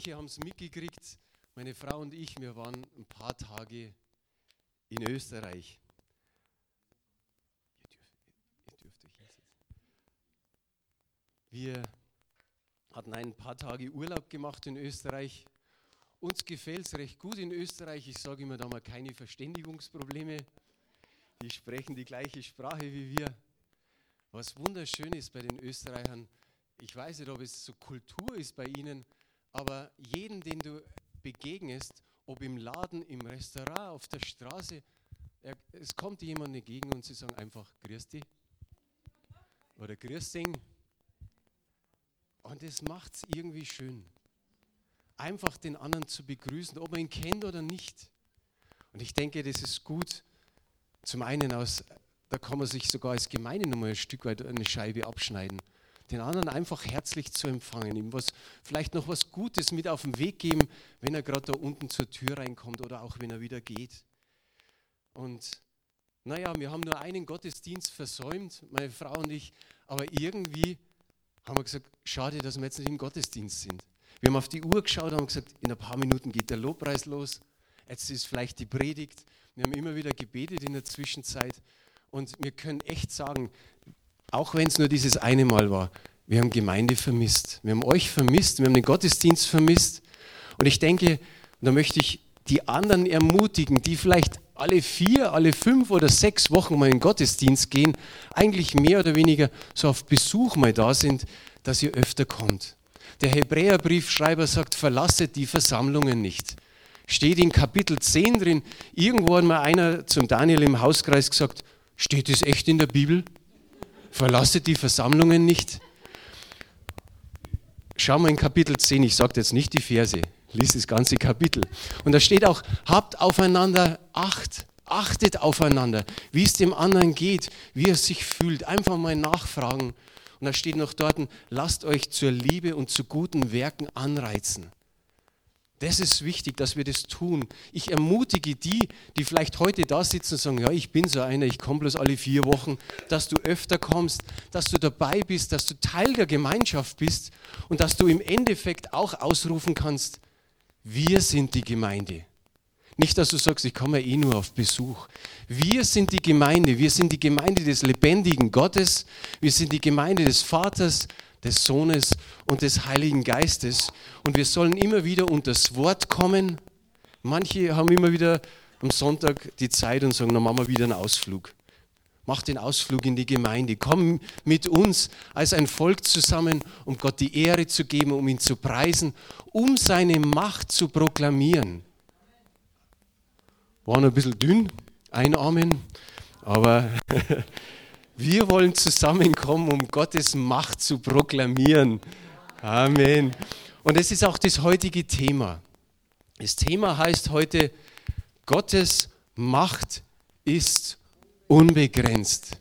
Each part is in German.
Manche haben es mitgekriegt, meine Frau und ich, wir waren ein paar Tage in Österreich. Wir hatten ein paar Tage Urlaub gemacht in Österreich. Uns gefällt es recht gut in Österreich. Ich sage immer, da haben wir keine Verständigungsprobleme. Die sprechen die gleiche Sprache wie wir. Was wunderschön ist bei den Österreichern, ich weiß nicht, ob es so Kultur ist bei ihnen, aber jeden, den du begegnest, ob im Laden, im Restaurant, auf der Straße, er, es kommt jemand entgegen und sie sagen einfach Grüß dich oder Grüß Ding. Und das macht es irgendwie schön. Einfach den anderen zu begrüßen, ob man ihn kennt oder nicht. Und ich denke, das ist gut. Zum einen aus, da kann man sich sogar als Gemeinde nochmal ein Stück weit eine Scheibe abschneiden den anderen einfach herzlich zu empfangen, ihm was, vielleicht noch was Gutes mit auf den Weg geben, wenn er gerade da unten zur Tür reinkommt oder auch wenn er wieder geht. Und naja, wir haben nur einen Gottesdienst versäumt, meine Frau und ich, aber irgendwie haben wir gesagt, schade, dass wir jetzt nicht im Gottesdienst sind. Wir haben auf die Uhr geschaut und gesagt, in ein paar Minuten geht der Lobpreis los, jetzt ist vielleicht die Predigt. Wir haben immer wieder gebetet in der Zwischenzeit und wir können echt sagen, auch wenn es nur dieses eine Mal war. Wir haben Gemeinde vermisst. Wir haben euch vermisst. Wir haben den Gottesdienst vermisst. Und ich denke, da möchte ich die anderen ermutigen, die vielleicht alle vier, alle fünf oder sechs Wochen mal in den Gottesdienst gehen, eigentlich mehr oder weniger so auf Besuch mal da sind, dass ihr öfter kommt. Der Hebräerbriefschreiber sagt, verlasset die Versammlungen nicht. Steht in Kapitel 10 drin, irgendwo hat mal einer zum Daniel im Hauskreis gesagt, steht es echt in der Bibel? Verlasset die Versammlungen nicht. Schau mal in Kapitel 10, ich sage jetzt nicht die Verse, lies das ganze Kapitel. Und da steht auch, habt aufeinander Acht, achtet aufeinander, wie es dem anderen geht, wie er sich fühlt. Einfach mal nachfragen. Und da steht noch dort, lasst euch zur Liebe und zu guten Werken anreizen. Das ist wichtig, dass wir das tun. Ich ermutige die, die vielleicht heute da sitzen und sagen, ja, ich bin so einer, ich komme bloß alle vier Wochen, dass du öfter kommst, dass du dabei bist, dass du Teil der Gemeinschaft bist und dass du im Endeffekt auch ausrufen kannst, wir sind die Gemeinde. Nicht, dass du sagst, ich komme eh nur auf Besuch. Wir sind die Gemeinde, wir sind die Gemeinde des lebendigen Gottes, wir sind die Gemeinde des Vaters, des Sohnes und des Heiligen Geistes. Und wir sollen immer wieder unter das Wort kommen. Manche haben immer wieder am Sonntag die Zeit und sagen, dann machen wir wieder einen Ausflug. Mach den Ausflug in die Gemeinde. Komm mit uns als ein Volk zusammen, um Gott die Ehre zu geben, um ihn zu preisen, um seine Macht zu proklamieren. War noch ein bisschen dünn, einarmen, aber Wir wollen zusammenkommen, um Gottes Macht zu proklamieren. Amen. Und es ist auch das heutige Thema. Das Thema heißt heute, Gottes Macht ist unbegrenzt.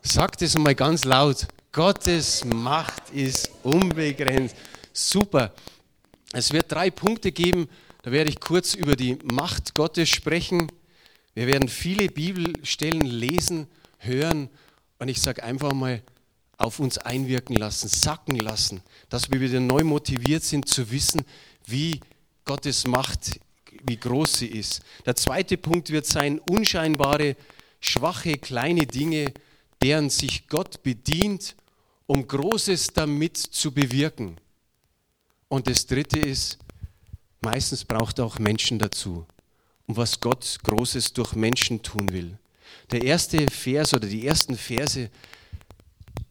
Sagt es mal ganz laut. Gottes Macht ist unbegrenzt. Super. Es wird drei Punkte geben. Da werde ich kurz über die Macht Gottes sprechen. Wir werden viele Bibelstellen lesen, hören und ich sage einfach mal, auf uns einwirken lassen, sacken lassen, dass wir wieder neu motiviert sind zu wissen, wie Gottes Macht, wie groß sie ist. Der zweite Punkt wird sein, unscheinbare, schwache, kleine Dinge, deren sich Gott bedient, um Großes damit zu bewirken. Und das dritte ist, meistens braucht er auch Menschen dazu, um was Gott Großes durch Menschen tun will. Der erste Vers oder die ersten Verse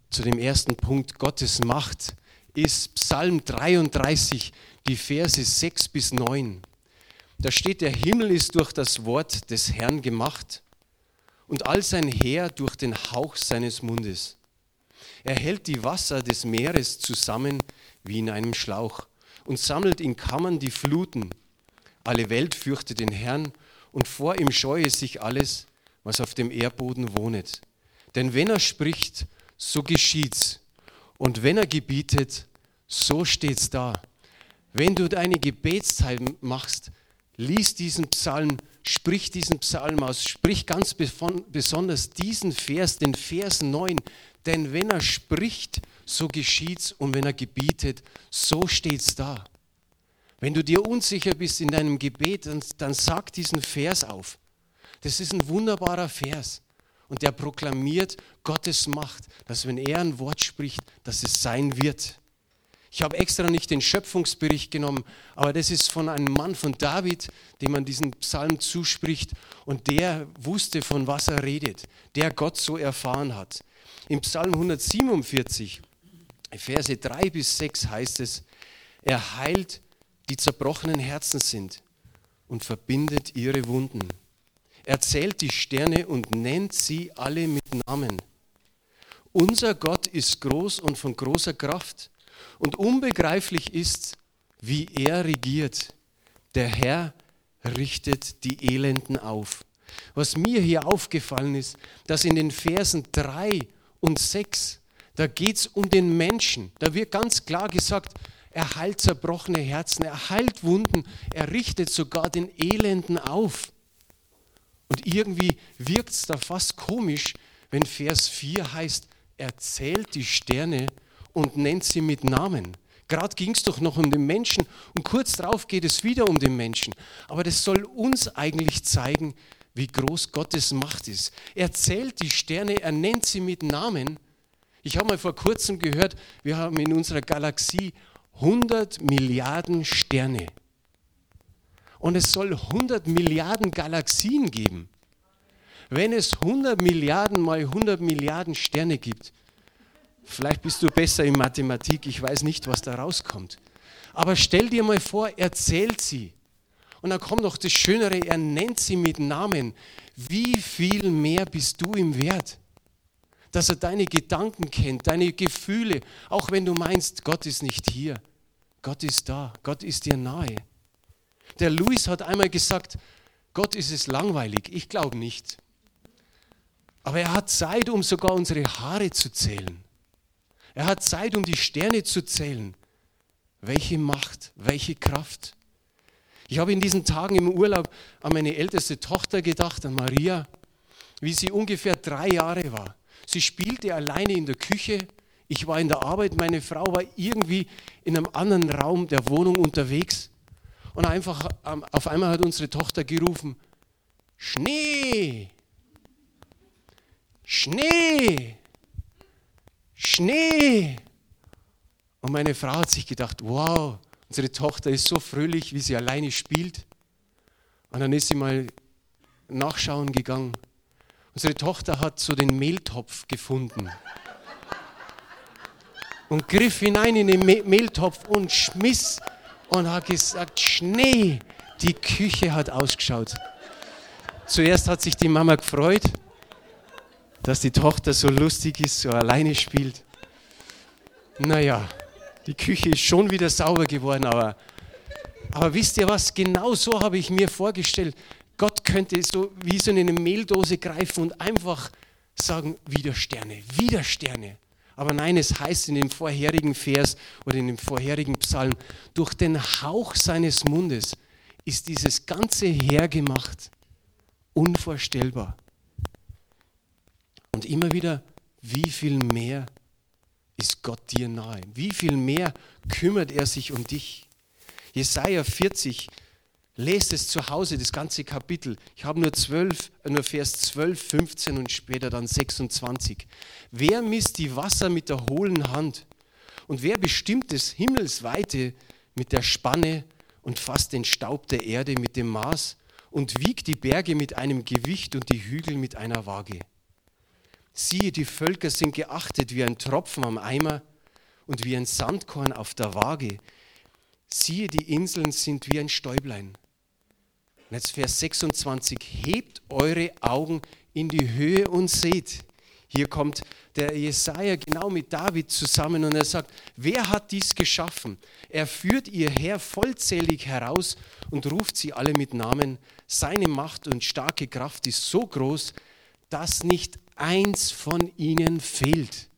zu dem ersten Punkt Gottes Macht ist Psalm 33, die Verse 6 bis 9. Da steht, der Himmel ist durch das Wort des Herrn gemacht und all sein Heer durch den Hauch seines Mundes. Er hält die Wasser des Meeres zusammen wie in einem Schlauch und sammelt in Kammern die Fluten. Alle Welt fürchtet den Herrn und vor ihm scheue sich alles, was auf dem Erdboden wohnet. Denn wenn er spricht, so geschieht's. Und wenn er gebietet, so steht's da. Wenn du deine Gebetszeit machst, lies diesen Psalm, sprich diesen Psalm aus, sprich ganz besonders diesen Vers, den Vers 9. Denn wenn er spricht, so geschieht's. Und wenn er gebietet, so steht's da. Wenn du dir unsicher bist in deinem Gebet, dann, dann sag diesen Vers auf. Das ist ein wunderbarer Vers. Und der proklamiert Gottes Macht, dass wenn er ein Wort spricht, dass es sein wird. Ich habe extra nicht den Schöpfungsbericht genommen, aber das ist von einem Mann von David, dem man diesen Psalm zuspricht und der wusste, von was er redet, der Gott so erfahren hat. Im Psalm 147, Verse 3 bis 6 heißt es, er heilt die zerbrochenen Herzen sind und verbindet ihre Wunden. Er zählt die Sterne und nennt sie alle mit Namen. Unser Gott ist groß und von großer Kraft und unbegreiflich ist, wie er regiert. Der Herr richtet die Elenden auf. Was mir hier aufgefallen ist, dass in den Versen 3 und 6, da geht es um den Menschen. Da wird ganz klar gesagt, er heilt zerbrochene Herzen, er heilt Wunden, er richtet sogar den Elenden auf. Und irgendwie wirkt es da fast komisch, wenn Vers 4 heißt, er zählt die Sterne und nennt sie mit Namen. Gerade ging es doch noch um den Menschen und kurz darauf geht es wieder um den Menschen. Aber das soll uns eigentlich zeigen, wie groß Gottes Macht ist. Er zählt die Sterne, er nennt sie mit Namen. Ich habe mal vor kurzem gehört, wir haben in unserer Galaxie 100 Milliarden Sterne. Und es soll 100 Milliarden Galaxien geben. Wenn es 100 Milliarden mal 100 Milliarden Sterne gibt, Vielleicht bist du besser in Mathematik, ich weiß nicht, was da rauskommt. Aber stell dir mal vor, er zählt sie. Und dann kommt noch das Schönere, er nennt sie mit Namen. Wie viel mehr bist du im Wert? Dass er deine Gedanken kennt, deine Gefühle, auch wenn du meinst, Gott ist nicht hier. Gott ist da, Gott ist dir nahe. Der Louis hat einmal gesagt, Gott ist es langweilig. Ich glaube nicht. Aber er hat Zeit, um sogar unsere Haare zu zählen. Er hat Zeit, um die Sterne zu zählen. Welche Macht, welche Kraft. Ich habe in diesen Tagen im Urlaub an meine älteste Tochter gedacht, an Maria, wie sie ungefähr drei Jahre war. Sie spielte alleine in der Küche. Ich war in der Arbeit, meine Frau war irgendwie in einem anderen Raum der Wohnung unterwegs. Und einfach ähm, auf einmal hat unsere Tochter gerufen, Schnee, Schnee. Schnee. Und meine Frau hat sich gedacht, wow, unsere Tochter ist so fröhlich, wie sie alleine spielt. Und dann ist sie mal nachschauen gegangen. Unsere Tochter hat so den Mehltopf gefunden und griff hinein in den Mehltopf und schmiss und hat gesagt, Schnee, die Küche hat ausgeschaut. Zuerst hat sich die Mama gefreut, dass die Tochter so lustig ist, so alleine spielt. Naja, die Küche ist schon wieder sauber geworden, aber, aber wisst ihr was? Genau so habe ich mir vorgestellt. Gott könnte so wie so in eine Mehldose greifen und einfach sagen, wieder Sterne, wieder Sterne. Aber nein, es heißt in dem vorherigen Vers oder in dem vorherigen Psalm, durch den Hauch seines Mundes ist dieses ganze Heer gemacht. Unvorstellbar. Und immer wieder, wie viel mehr ist Gott dir nahe? Wie viel mehr kümmert er sich um dich? Jesaja 40, lest es zu Hause, das ganze Kapitel. Ich habe nur, 12, nur Vers 12, 15 und später dann 26. Wer misst die Wasser mit der hohlen Hand? Und wer bestimmt des Himmels Weite mit der Spanne und fasst den Staub der Erde mit dem Maß und wiegt die Berge mit einem Gewicht und die Hügel mit einer Waage? Siehe, die Völker sind geachtet wie ein Tropfen am Eimer und wie ein Sandkorn auf der Waage. Siehe, die Inseln sind wie ein Stäublein. Und jetzt Vers 26, hebt eure Augen in die Höhe und seht. Hier kommt der Jesaja genau mit David zusammen und er sagt: Wer hat dies geschaffen? Er führt ihr Herr vollzählig heraus und ruft sie alle mit Namen. Seine Macht und starke Kraft ist so groß, dass nicht eins von ihnen fehlt.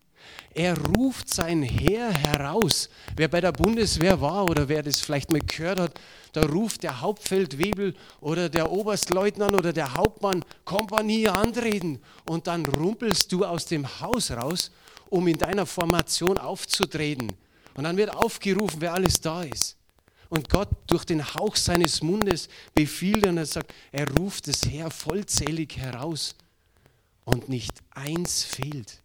Er ruft sein Heer heraus. Wer bei der Bundeswehr war oder wer das vielleicht mal gehört hat, da ruft der Hauptfeldwebel oder der Oberstleutnant oder der Hauptmann Kompanie antreten und dann rumpelst du aus dem Haus raus, um in deiner Formation aufzutreten. Und dann wird aufgerufen, wer alles da ist. Und Gott durch den Hauch seines Mundes befiehlt und er sagt, er ruft es her vollzählig heraus und nicht eins fehlt.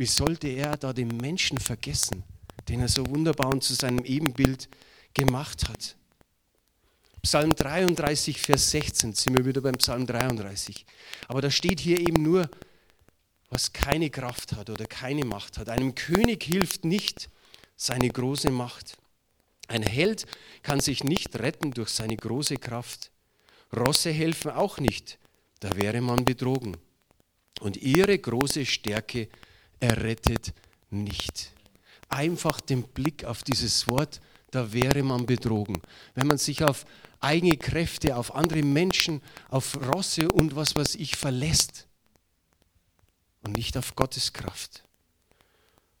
Wie sollte er da den Menschen vergessen, den er so wunderbar und zu seinem Ebenbild gemacht hat? Psalm 33, Vers 16, sind wir wieder beim Psalm 33. Aber da steht hier eben nur, was keine Kraft hat oder keine Macht hat. Einem König hilft nicht seine große Macht. Ein Held kann sich nicht retten durch seine große Kraft. Rosse helfen auch nicht, da wäre man betrogen. Und ihre große Stärke errettet nicht. Einfach den Blick auf dieses Wort, da wäre man betrogen. Wenn man sich auf eigene Kräfte, auf andere Menschen, auf Rosse und was weiß ich verlässt und nicht auf Gottes Kraft.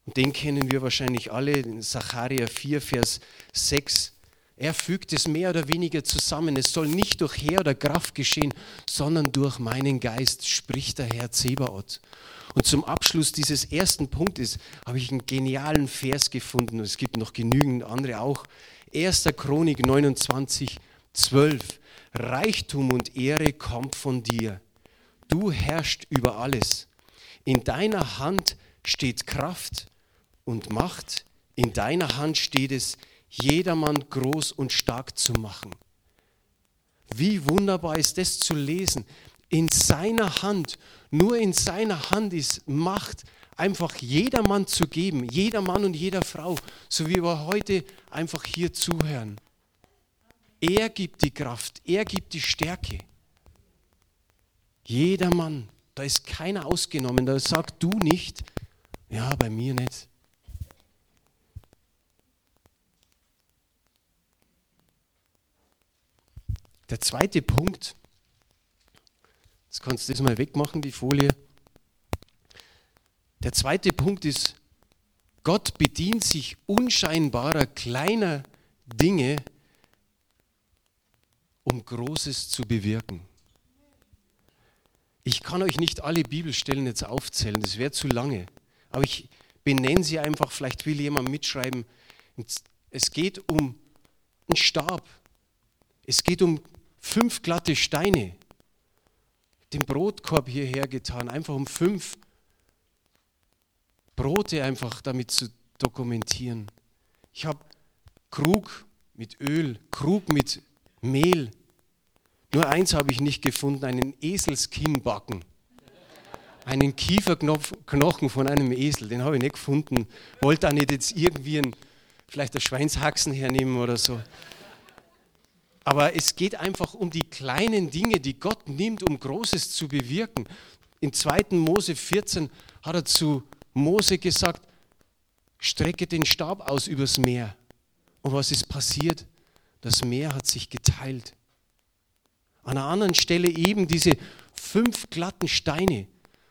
Und den kennen wir wahrscheinlich alle, in Sacharja 4, Vers 6. Er fügt es mehr oder weniger zusammen. Es soll nicht durch Heer oder Kraft geschehen, sondern durch meinen Geist, spricht der Herr Zebaoth. Und zum Abschluss dieses ersten Punktes habe ich einen genialen Vers gefunden. Und es gibt noch genügend andere auch. 1. Chronik 29, 12. Reichtum und Ehre kommt von dir. Du herrschst über alles. In deiner Hand steht Kraft und Macht. In deiner Hand steht es, jedermann groß und stark zu machen. Wie wunderbar ist das zu lesen. In seiner Hand, nur in seiner Hand ist Macht, einfach jedermann zu geben, jeder Mann und jeder Frau, so wie wir heute einfach hier zuhören. Er gibt die Kraft, er gibt die Stärke. Jeder Mann, da ist keiner ausgenommen, da sagt du nicht, ja, bei mir nicht. Der zweite Punkt, jetzt kannst du das mal wegmachen, die Folie. Der zweite Punkt ist, Gott bedient sich unscheinbarer kleiner Dinge, um Großes zu bewirken. Ich kann euch nicht alle Bibelstellen jetzt aufzählen, das wäre zu lange. Aber ich benenne sie einfach, vielleicht will jemand mitschreiben. Es geht um einen Stab. Es geht um fünf glatte Steine. Den Brotkorb hierher getan, einfach um fünf Brote einfach damit zu dokumentieren. Ich habe Krug mit Öl, Krug mit Mehl. Nur eins habe ich nicht gefunden, einen Eselskinnbacken. Einen Kieferknochen von einem Esel, den habe ich nicht gefunden. Wollte auch nicht jetzt irgendwie ein, vielleicht ein Schweinshaxen hernehmen oder so. Aber es geht einfach um die kleinen Dinge, die Gott nimmt, um Großes zu bewirken. In 2. Mose 14 hat er zu Mose gesagt, strecke den Stab aus übers Meer. Und was ist passiert? Das Meer hat sich geteilt. An einer anderen Stelle eben diese fünf glatten Steine.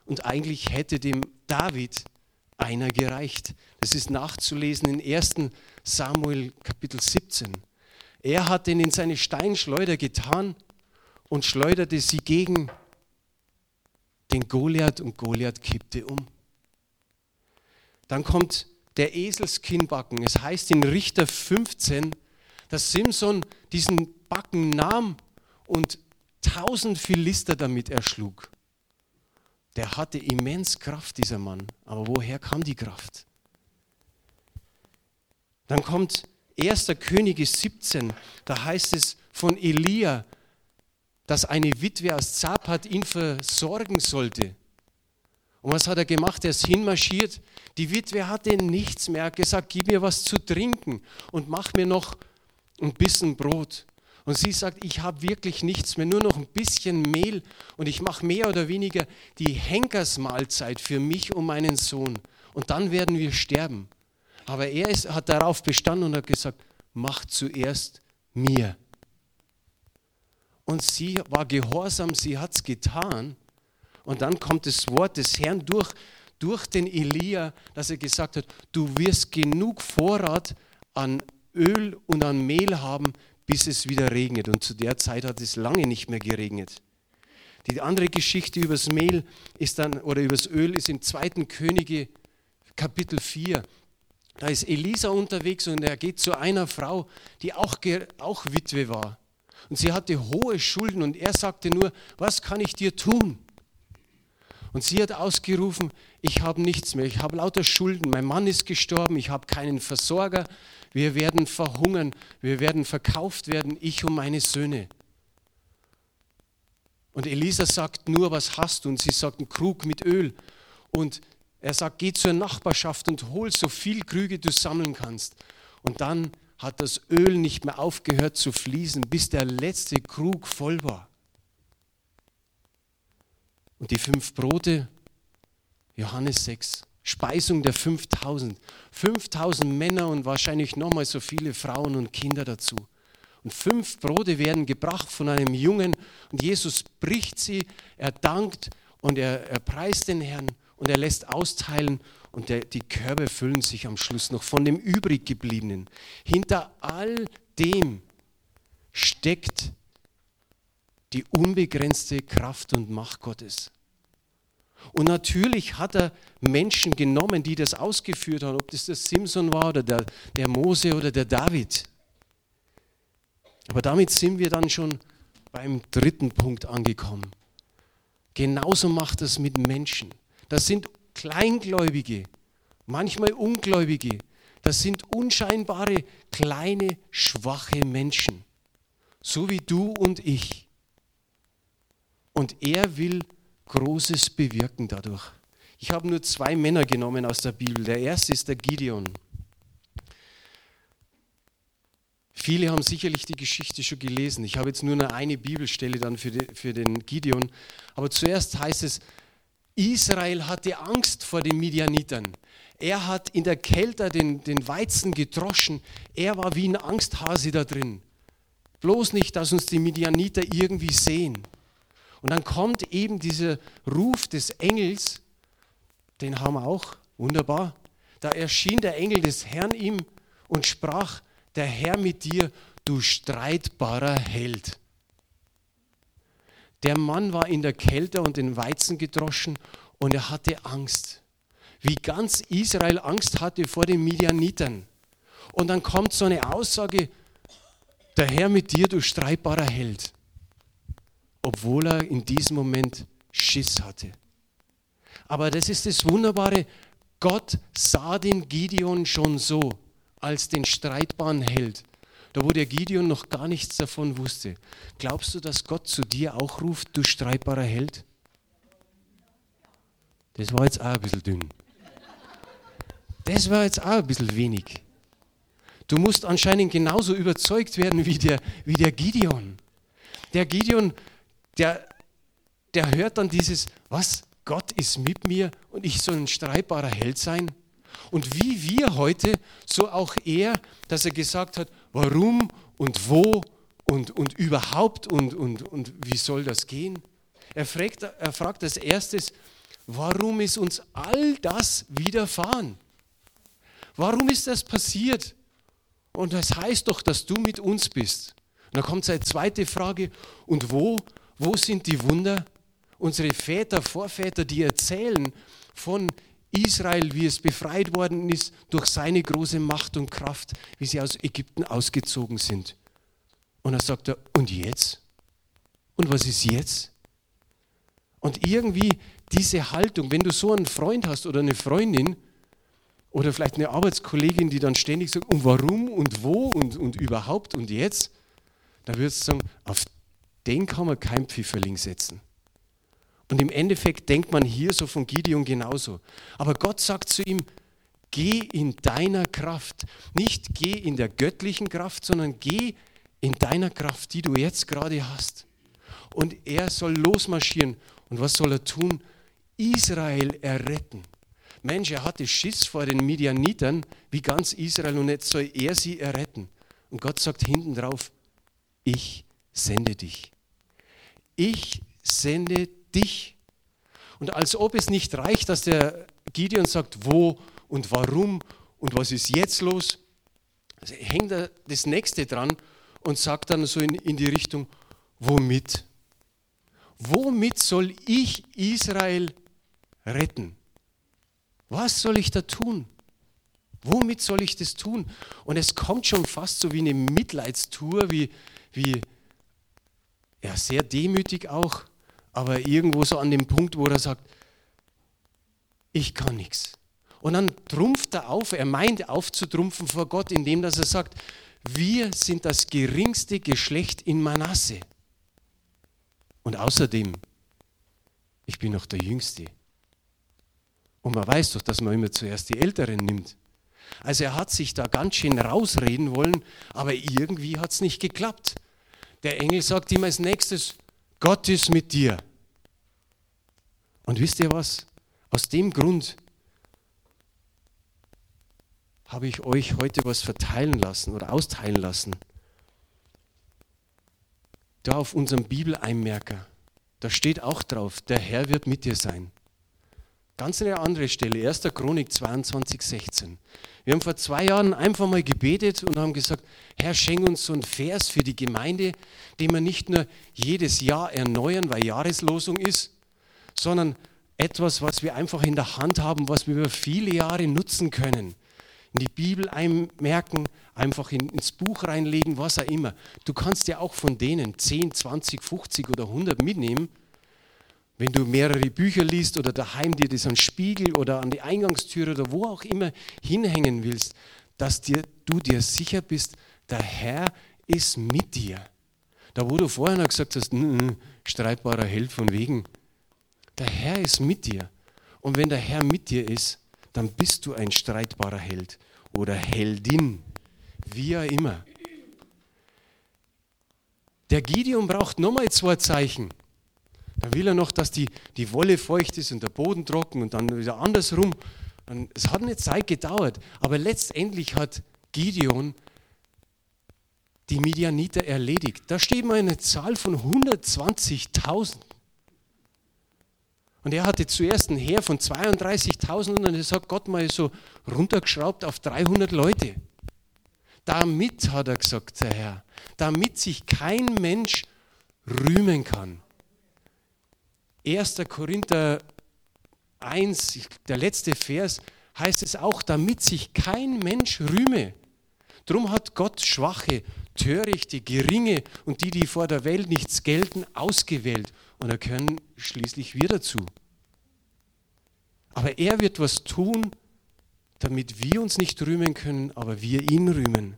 Und eigentlich hätte dem David einer gereicht. Das ist nachzulesen in 1 Samuel Kapitel 17. Er hat den in seine Steinschleuder getan und schleuderte sie gegen den Goliath und Goliath kippte um. Dann kommt der Eselskinnbacken. Es heißt in Richter 15, dass Simson diesen Backen nahm und tausend Philister damit erschlug. Der hatte immens Kraft, dieser Mann. Aber woher kam die Kraft? Dann kommt 1. Könige 17, da heißt es von Elia, dass eine Witwe aus Zapat ihn versorgen sollte. Und was hat er gemacht? Er ist hinmarschiert. Die Witwe hatte nichts mehr. Er hat gesagt, gib mir was zu trinken und mach mir noch ein bisschen Brot. Und sie sagt, ich habe wirklich nichts mehr, nur noch ein bisschen Mehl und ich mache mehr oder weniger die Henkersmahlzeit für mich und meinen Sohn. Und dann werden wir sterben. Aber er ist, hat darauf bestanden und hat gesagt, mach zuerst mir. Und sie war gehorsam, sie hat es getan. Und dann kommt das Wort des Herrn durch, durch den Elia, dass er gesagt hat, du wirst genug Vorrat an Öl und an Mehl haben, bis es wieder regnet. Und zu der Zeit hat es lange nicht mehr geregnet. Die andere Geschichte über das Mehl ist dann, oder über das Öl ist im 2. Könige Kapitel 4. Da ist Elisa unterwegs und er geht zu einer Frau, die auch, auch Witwe war. Und sie hatte hohe Schulden und er sagte nur, was kann ich dir tun? Und sie hat ausgerufen, ich habe nichts mehr, ich habe lauter Schulden, mein Mann ist gestorben, ich habe keinen Versorger, wir werden verhungern, wir werden verkauft werden, ich und meine Söhne. Und Elisa sagt nur, was hast du? Und sie sagt, einen Krug mit Öl. Und er sagt, geh zur Nachbarschaft und hol so viel Krüge du sammeln kannst. Und dann hat das Öl nicht mehr aufgehört zu fließen, bis der letzte Krug voll war. Und die fünf Brote, Johannes 6, Speisung der 5000. 5000 Männer und wahrscheinlich nochmal so viele Frauen und Kinder dazu. Und fünf Brote werden gebracht von einem Jungen und Jesus bricht sie, er dankt und er, er preist den Herrn und er lässt austeilen und der, die Körbe füllen sich am Schluss noch von dem übriggebliebenen. Hinter all dem steckt die unbegrenzte Kraft und Macht Gottes. Und natürlich hat er Menschen genommen, die das ausgeführt haben, ob das der Simson war oder der, der Mose oder der David. Aber damit sind wir dann schon beim dritten Punkt angekommen. Genauso macht es mit Menschen. Das sind Kleingläubige, manchmal Ungläubige. Das sind unscheinbare, kleine, schwache Menschen. So wie du und ich. Und er will Großes bewirken dadurch. Ich habe nur zwei Männer genommen aus der Bibel. Der erste ist der Gideon. Viele haben sicherlich die Geschichte schon gelesen. Ich habe jetzt nur eine Bibelstelle dann für den Gideon. Aber zuerst heißt es, Israel hatte Angst vor den Midianitern. Er hat in der Kälte den, den Weizen gedroschen. Er war wie ein Angsthase da drin. Bloß nicht, dass uns die Midianiter irgendwie sehen. Und dann kommt eben dieser Ruf des Engels, den haben wir auch, wunderbar. Da erschien der Engel des Herrn ihm und sprach, der Herr mit dir, du streitbarer Held. Der Mann war in der Kälte und den Weizen gedroschen und er hatte Angst. Wie ganz Israel Angst hatte vor den Midianitern. Und dann kommt so eine Aussage, der Herr mit dir, du streitbarer Held. Obwohl er in diesem Moment Schiss hatte. Aber das ist das Wunderbare, Gott sah den Gideon schon so, als den streitbaren Held da wo der Gideon noch gar nichts davon wusste. Glaubst du, dass Gott zu dir auch ruft, du streitbarer Held? Das war jetzt auch ein bisschen dünn. Das war jetzt auch ein bisschen wenig. Du musst anscheinend genauso überzeugt werden wie der, wie der Gideon. Der Gideon, der, der hört dann dieses, was, Gott ist mit mir und ich soll ein streitbarer Held sein? Und wie wir heute, so auch er, dass er gesagt hat, warum und wo und, und überhaupt und, und, und wie soll das gehen? Er fragt, er fragt als erstes, warum ist uns all das widerfahren? Warum ist das passiert? Und das heißt doch, dass du mit uns bist. Und dann kommt seine zweite Frage, und wo, wo sind die Wunder? Unsere Väter, Vorväter, die erzählen von Israel, wie es befreit worden ist durch seine große Macht und Kraft, wie sie aus Ägypten ausgezogen sind. Und dann sagt er, und jetzt? Und was ist jetzt? Und irgendwie diese Haltung, wenn du so einen Freund hast oder eine Freundin oder vielleicht eine Arbeitskollegin, die dann ständig sagt, und warum und wo und, und überhaupt und jetzt, da würdest du sagen, auf den kann man kein Pfifferling setzen. Und im Endeffekt denkt man hier so von Gideon genauso. Aber Gott sagt zu ihm, geh in deiner Kraft. Nicht geh in der göttlichen Kraft, sondern geh in deiner Kraft, die du jetzt gerade hast. Und er soll losmarschieren. Und was soll er tun? Israel erretten. Mensch, er hatte Schiss vor den Midianitern, wie ganz Israel, und jetzt soll er sie erretten. Und Gott sagt hinten drauf, ich sende dich. Ich sende dich. Und als ob es nicht reicht, dass der Gideon sagt, wo und warum und was ist jetzt los, hängt er das nächste dran und sagt dann so in, in die Richtung, womit? Womit soll ich Israel retten? Was soll ich da tun? Womit soll ich das tun? Und es kommt schon fast so wie eine Mitleidstour, wie, wie ja, sehr demütig auch, aber irgendwo so an dem Punkt, wo er sagt, ich kann nichts. Und dann trumpft er auf, er meint aufzutrumpfen vor Gott, indem dass er sagt, wir sind das geringste Geschlecht in Manasse. Und außerdem, ich bin noch der Jüngste. Und man weiß doch, dass man immer zuerst die Älteren nimmt. Also er hat sich da ganz schön rausreden wollen, aber irgendwie hat es nicht geklappt. Der Engel sagt ihm als nächstes, Gott ist mit dir. Und wisst ihr was? Aus dem Grund habe ich euch heute was verteilen lassen oder austeilen lassen. Da auf unserem Bibeleinmerker, da steht auch drauf, der Herr wird mit dir sein. Ganz eine andere Stelle, 1. Chronik 22, 16. Wir haben vor zwei Jahren einfach mal gebetet und haben gesagt, Herr, schenk uns so einen Vers für die Gemeinde, den wir nicht nur jedes Jahr erneuern, weil Jahreslosung ist, sondern etwas, was wir einfach in der Hand haben, was wir über viele Jahre nutzen können. In die Bibel einmerken, einfach in, ins Buch reinlegen, was auch immer. Du kannst ja auch von denen 10, 20, 50 oder 100 mitnehmen wenn du mehrere Bücher liest oder daheim dir das an Spiegel oder an die Eingangstüre oder wo auch immer hinhängen willst, dass dir, du dir sicher bist, der Herr ist mit dir. Da wo du vorher noch gesagt hast, streitbarer Held von wegen, der Herr ist mit dir. Und wenn der Herr mit dir ist, dann bist du ein streitbarer Held oder Heldin, wie auch immer. Der Gideon braucht nochmal zwei Zeichen. Dann will er noch, dass die, die Wolle feucht ist und der Boden trocken und dann wieder andersrum. Und es hat eine Zeit gedauert, aber letztendlich hat Gideon die Midianiter erledigt. Da steht mal eine Zahl von 120.000. Und er hatte zuerst ein Heer von 32.000 und dann hat Gott mal so runtergeschraubt auf 300 Leute. Damit, hat er gesagt, der Herr, damit sich kein Mensch rühmen kann. 1. Korinther 1, der letzte Vers, heißt es auch, damit sich kein Mensch rühme. Drum hat Gott Schwache, Törichte, Geringe und die, die vor der Welt nichts gelten, ausgewählt. Und er gehören schließlich wir dazu. Aber er wird was tun, damit wir uns nicht rühmen können, aber wir ihn rühmen.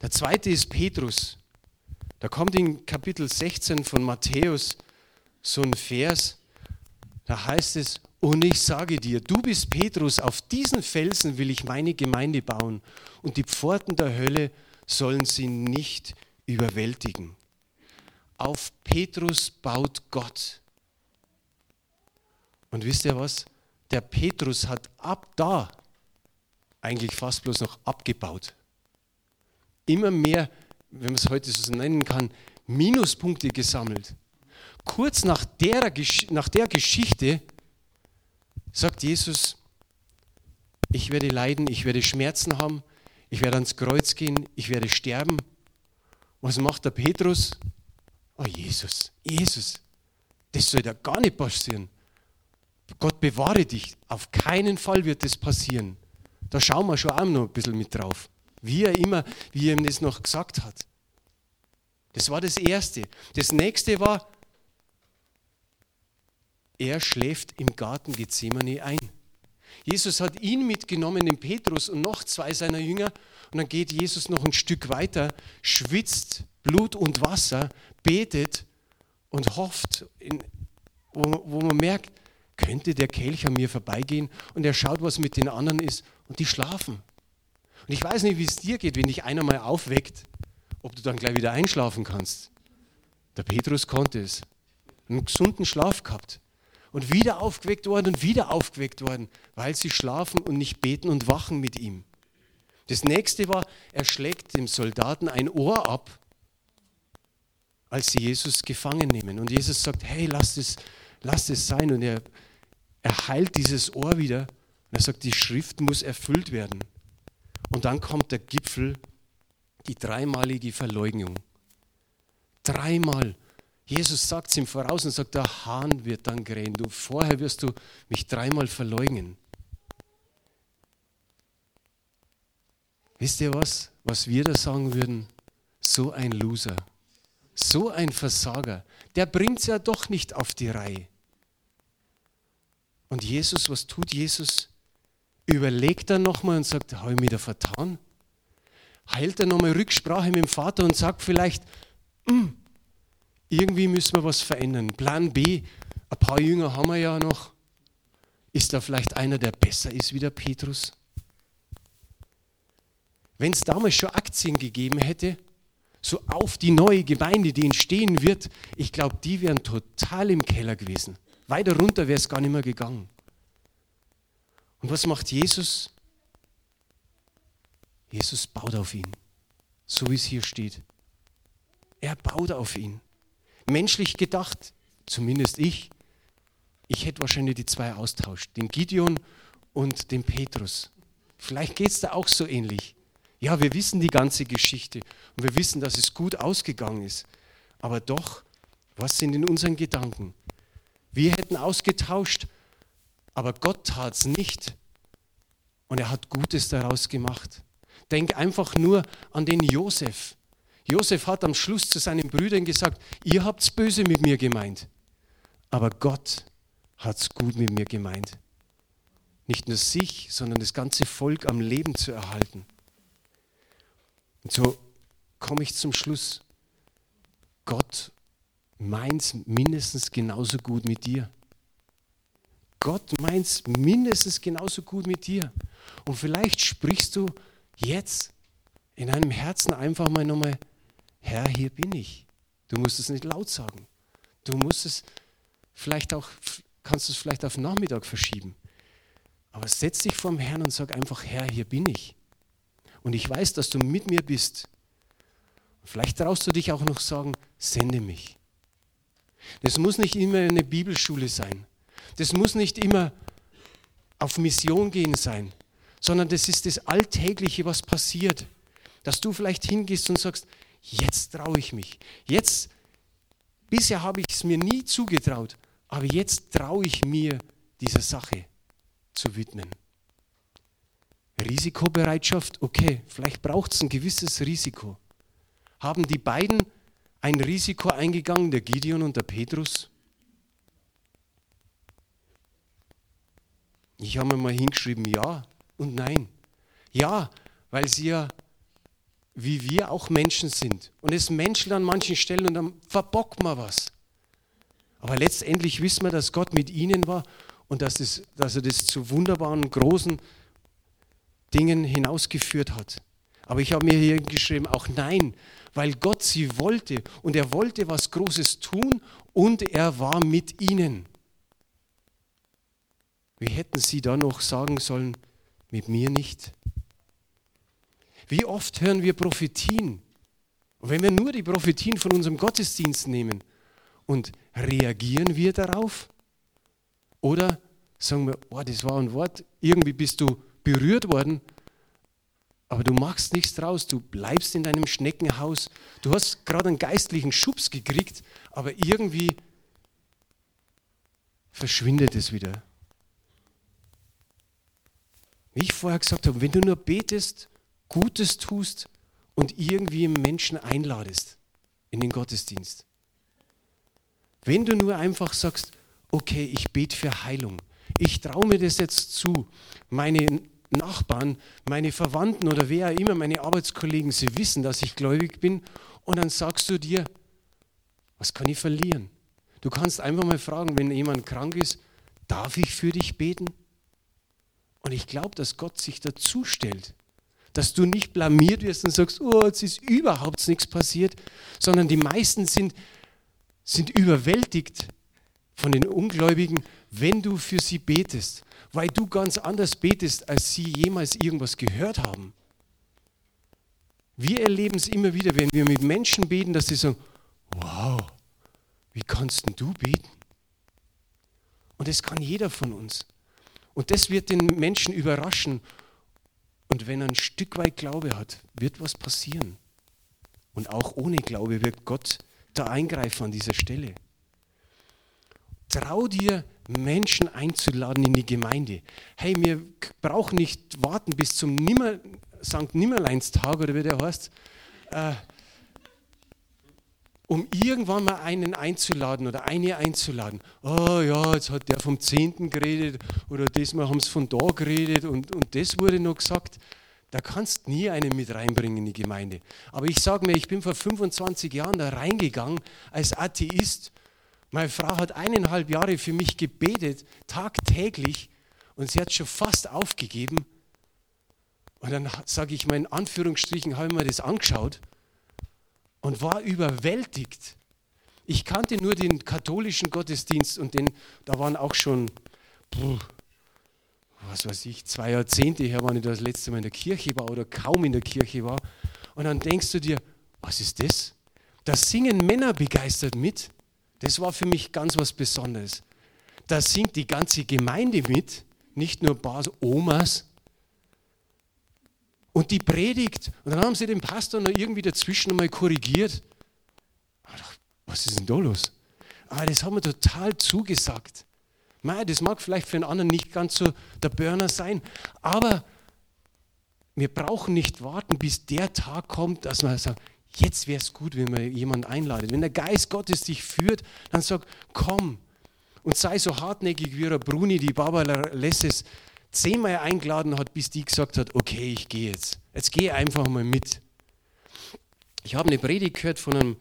Der zweite ist Petrus. Da kommt in Kapitel 16 von Matthäus so ein Vers, da heißt es, und ich sage dir, du bist Petrus, auf diesen Felsen will ich meine Gemeinde bauen und die Pforten der Hölle sollen sie nicht überwältigen. Auf Petrus baut Gott. Und wisst ihr was? Der Petrus hat ab da eigentlich fast bloß noch abgebaut. Immer mehr, wenn man es heute so nennen kann, Minuspunkte gesammelt kurz nach der, nach der Geschichte sagt Jesus, ich werde leiden, ich werde Schmerzen haben, ich werde ans Kreuz gehen, ich werde sterben. Was macht der Petrus? Oh Jesus, Jesus, das soll da gar nicht passieren. Gott bewahre dich, auf keinen Fall wird das passieren. Da schauen wir schon auch noch ein bisschen mit drauf. Wie er immer, wie er ihm das noch gesagt hat. Das war das Erste. Das Nächste war, er schläft im Garten Gethsemane ein. Jesus hat ihn mitgenommen, den Petrus und noch zwei seiner Jünger. Und dann geht Jesus noch ein Stück weiter, schwitzt Blut und Wasser, betet und hofft, in, wo, wo man merkt, könnte der Kelch an mir vorbeigehen und er schaut, was mit den anderen ist und die schlafen. Und ich weiß nicht, wie es dir geht, wenn dich einer mal aufweckt, ob du dann gleich wieder einschlafen kannst. Der Petrus konnte es. Einen gesunden Schlaf gehabt und wieder aufgeweckt worden und wieder aufgeweckt worden, weil sie schlafen und nicht beten und wachen mit ihm. Das nächste war, er schlägt dem Soldaten ein Ohr ab, als sie Jesus gefangen nehmen. Und Jesus sagt, hey, lass es, lass es sein. Und er, er heilt dieses Ohr wieder. Und er sagt, die Schrift muss erfüllt werden. Und dann kommt der Gipfel, die dreimalige Verleugnung. Dreimal Jesus sagt es ihm voraus und sagt, der Hahn wird dann krähen. Du, vorher wirst du mich dreimal verleugnen. Wisst ihr was, was wir da sagen würden? So ein Loser, so ein Versager, der bringt es ja doch nicht auf die Reihe. Und Jesus, was tut Jesus? Überlegt er nochmal und sagt, habe ich mich da vertan? Heilt er nochmal Rücksprache mit dem Vater und sagt vielleicht, hm, irgendwie müssen wir was verändern. Plan B, ein paar Jünger haben wir ja noch. Ist da vielleicht einer, der besser ist wie der Petrus? Wenn es damals schon Aktien gegeben hätte, so auf die neue Gemeinde, die entstehen wird, ich glaube, die wären total im Keller gewesen. Weiter runter wäre es gar nicht mehr gegangen. Und was macht Jesus? Jesus baut auf ihn, so wie es hier steht. Er baut auf ihn. Menschlich gedacht, zumindest ich, ich hätte wahrscheinlich die zwei austauscht, den Gideon und den Petrus. Vielleicht geht es da auch so ähnlich. Ja, wir wissen die ganze Geschichte und wir wissen, dass es gut ausgegangen ist. Aber doch, was sind in unseren Gedanken? Wir hätten ausgetauscht, aber Gott tat es nicht. Und er hat Gutes daraus gemacht. Denk einfach nur an den Josef. Josef hat am Schluss zu seinen Brüdern gesagt, ihr habt es böse mit mir gemeint, aber Gott hat es gut mit mir gemeint. Nicht nur sich, sondern das ganze Volk am Leben zu erhalten. Und so komme ich zum Schluss. Gott meint mindestens genauso gut mit dir. Gott meint mindestens genauso gut mit dir. Und vielleicht sprichst du jetzt in deinem Herzen einfach mal nochmal, Herr, hier bin ich. Du musst es nicht laut sagen. Du musst es vielleicht auch, kannst es vielleicht auf Nachmittag verschieben. Aber setz dich vorm Herrn und sag einfach, Herr, hier bin ich. Und ich weiß, dass du mit mir bist. Vielleicht traust du dich auch noch sagen, sende mich. Das muss nicht immer eine Bibelschule sein. Das muss nicht immer auf Mission gehen sein, sondern das ist das Alltägliche, was passiert. Dass du vielleicht hingehst und sagst, jetzt traue ich mich. Jetzt, bisher habe ich es mir nie zugetraut, aber jetzt traue ich mir dieser Sache zu widmen. Risikobereitschaft, okay, vielleicht braucht es ein gewisses Risiko. Haben die beiden ein Risiko eingegangen, der Gideon und der Petrus? Ich habe mir mal hingeschrieben, ja und nein. Ja, weil sie ja wie wir auch Menschen sind. Und es menschelt an manchen Stellen und dann verbockt man was. Aber letztendlich wissen wir, dass Gott mit ihnen war und dass, es, dass er das zu wunderbaren, großen Dingen hinausgeführt hat. Aber ich habe mir hier geschrieben, auch nein, weil Gott sie wollte und er wollte was Großes tun und er war mit ihnen. Wie hätten sie da noch sagen sollen, mit mir nicht? Wie oft hören wir Prophetien? Und wenn wir nur die Prophetien von unserem Gottesdienst nehmen und reagieren wir darauf? Oder sagen wir, oh, das war ein Wort, irgendwie bist du berührt worden, aber du machst nichts draus, du bleibst in deinem Schneckenhaus, du hast gerade einen geistlichen Schubs gekriegt, aber irgendwie verschwindet es wieder. Wie ich vorher gesagt habe, wenn du nur betest, Gutes tust und irgendwie Menschen einladest in den Gottesdienst. Wenn du nur einfach sagst, okay, ich bete für Heilung, ich traue mir das jetzt zu, meine Nachbarn, meine Verwandten oder wer immer, meine Arbeitskollegen, sie wissen, dass ich gläubig bin. Und dann sagst du dir, was kann ich verlieren? Du kannst einfach mal fragen, wenn jemand krank ist, darf ich für dich beten? Und ich glaube, dass Gott sich dazu stellt, dass du nicht blamiert wirst und sagst, oh, jetzt ist überhaupt nichts passiert, sondern die meisten sind, sind überwältigt von den Ungläubigen, wenn du für sie betest weil du ganz anders betest, als sie jemals irgendwas gehört haben. Wir erleben es immer wieder, wenn wir mit Menschen beten, dass sie sagen, wow, wie kannst du beten? Und das kann jeder von uns. Und das wird den Menschen überraschen. Und wenn er ein Stück weit Glaube hat, wird was passieren. Und auch ohne Glaube wird Gott da eingreifen an dieser Stelle. Trau dir, Menschen einzuladen in die Gemeinde. Hey, wir brauchen nicht warten bis zum Nimmer, St. Nimmerleinstag oder wie der heißt, äh, um irgendwann mal einen einzuladen oder eine einzuladen. Oh ja, jetzt hat der vom 10. geredet oder diesmal haben sie von da geredet und, und das wurde noch gesagt. Da kannst nie einen mit reinbringen in die Gemeinde. Aber ich sage mir, ich bin vor 25 Jahren da reingegangen als Atheist. Meine Frau hat eineinhalb Jahre für mich gebetet, tagtäglich, und sie hat schon fast aufgegeben. Und dann sage ich mal in Anführungsstrichen, habe ich mir das angeschaut und war überwältigt. Ich kannte nur den katholischen Gottesdienst und den, da waren auch schon, was weiß ich, zwei Jahrzehnte her, wann ich das letzte Mal in der Kirche war oder kaum in der Kirche war. Und dann denkst du dir, was ist das? Da singen Männer begeistert mit. Das war für mich ganz was Besonderes. Da singt die ganze Gemeinde mit, nicht nur ein paar Omas, und die predigt. Und dann haben sie den Pastor noch irgendwie dazwischen mal korrigiert. Was ist denn da los? Aber das hat mir total zugesagt. Mei, das mag vielleicht für einen anderen nicht ganz so der Burner sein, aber wir brauchen nicht warten, bis der Tag kommt, dass man sagt, jetzt wäre es gut, wenn man jemanden einladet. Wenn der Geist Gottes dich führt, dann sag, komm und sei so hartnäckig wie der Bruni, die Barbara Lesses zehnmal eingeladen hat, bis die gesagt hat, okay, ich gehe jetzt. Jetzt gehe einfach mal mit. Ich habe eine Predigt gehört von einem,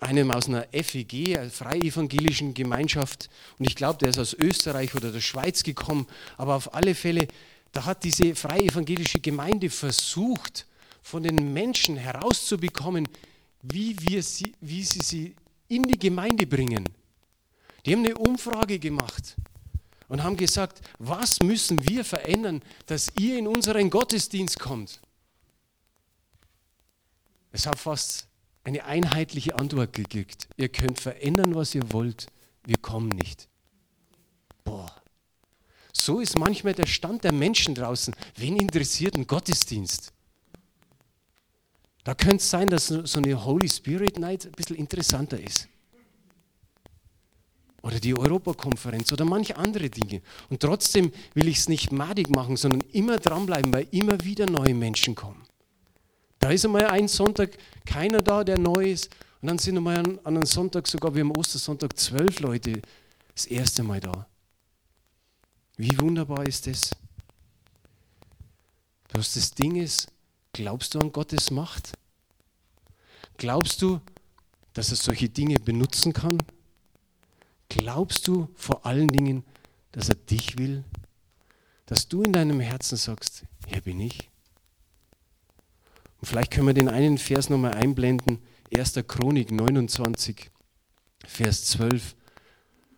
einem aus einer FEG, einer Freie Evangelischen Gemeinschaft, und ich glaube, der ist aus Österreich oder der Schweiz gekommen, aber auf alle Fälle, da hat diese Freie Evangelische Gemeinde versucht, von den Menschen herauszubekommen, wie, wir sie, wie sie sie in die Gemeinde bringen. Die haben eine Umfrage gemacht und haben gesagt, was müssen wir verändern, dass ihr in unseren Gottesdienst kommt? Es hat fast eine einheitliche Antwort gekriegt. Ihr könnt verändern, was ihr wollt, wir kommen nicht. Boah. So ist manchmal der Stand der Menschen draußen. Wen interessiert ein Gottesdienst? Da könnte es sein, dass so eine Holy Spirit Night ein bisschen interessanter ist oder die Europakonferenz oder manche andere Dinge. Und trotzdem will ich es nicht madig machen, sondern immer dranbleiben, weil immer wieder neue Menschen kommen. Da ist einmal ein Sonntag keiner da, der neu ist. Und dann sind einmal an, einem Sonntag, sogar wie am Ostersonntag, zwölf Leute das erste Mal da. Wie wunderbar ist das? Was das Ding ist, glaubst du an Gottes Macht? Glaubst du, dass er solche Dinge benutzen kann? Glaubst du vor allen Dingen, dass er dich will? Dass du in deinem Herzen sagst, hier bin ich? Und vielleicht können wir den einen Vers nochmal einblenden. 1. Chronik 29, Vers 12.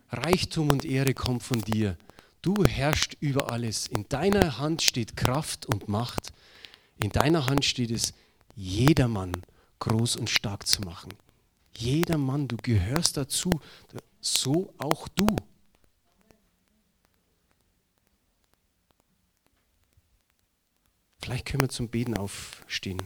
Reichtum und Ehre kommt von dir. Du herrschst über alles. In deiner Hand steht Kraft und Macht. In deiner Hand steht es, jedermann groß und stark zu machen. Jeder Mann, du gehörst dazu so auch du. Vielleicht können wir zum Beten aufstehen.